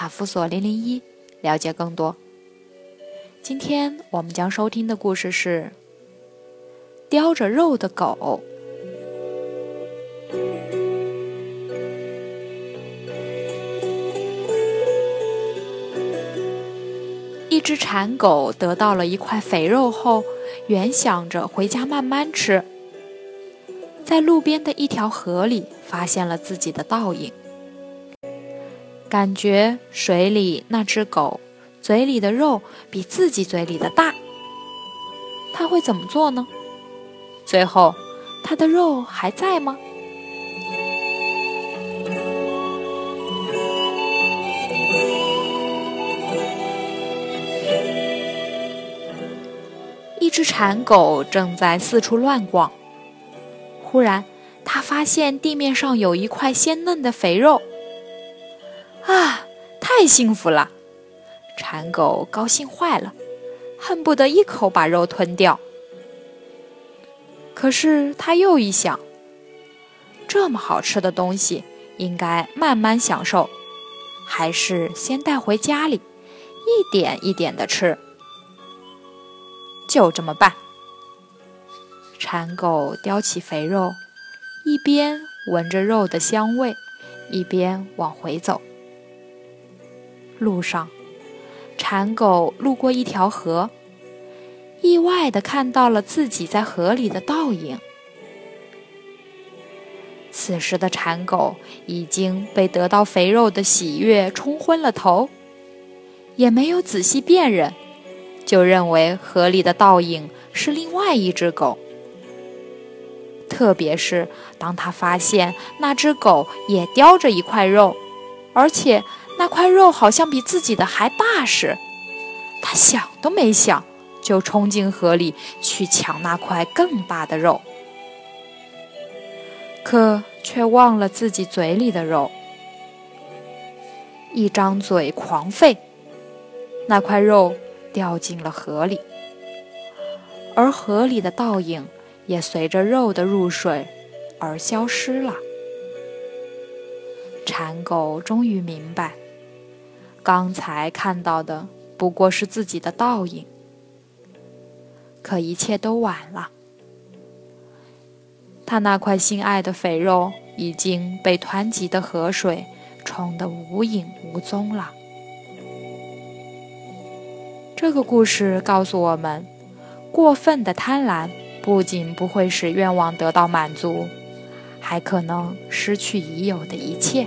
卡夫索零零一，了解更多。今天我们将收听的故事是。叼着肉的狗。一只馋狗得到了一块肥肉后，原想着回家慢慢吃，在路边的一条河里发现了自己的倒影，感觉水里那只狗嘴里的肉比自己嘴里的大，他会怎么做呢？最后，它的肉还在吗？一只馋狗正在四处乱逛，忽然，它发现地面上有一块鲜嫩的肥肉。啊，太幸福了！馋狗高兴坏了，恨不得一口把肉吞掉。可是他又一想，这么好吃的东西应该慢慢享受，还是先带回家里，一点一点的吃。就这么办。馋狗叼起肥肉，一边闻着肉的香味，一边往回走。路上，馋狗路过一条河。意外的看到了自己在河里的倒影。此时的馋狗已经被得到肥肉的喜悦冲昏了头，也没有仔细辨认，就认为河里的倒影是另外一只狗。特别是当他发现那只狗也叼着一块肉，而且那块肉好像比自己的还大时，他想都没想。就冲进河里去抢那块更大的肉，可却忘了自己嘴里的肉，一张嘴狂吠，那块肉掉进了河里，而河里的倒影也随着肉的入水而消失了。馋狗终于明白，刚才看到的不过是自己的倒影。可一切都晚了，他那块心爱的肥肉已经被湍急的河水冲得无影无踪了。这个故事告诉我们，过分的贪婪不仅不会使愿望得到满足，还可能失去已有的一切。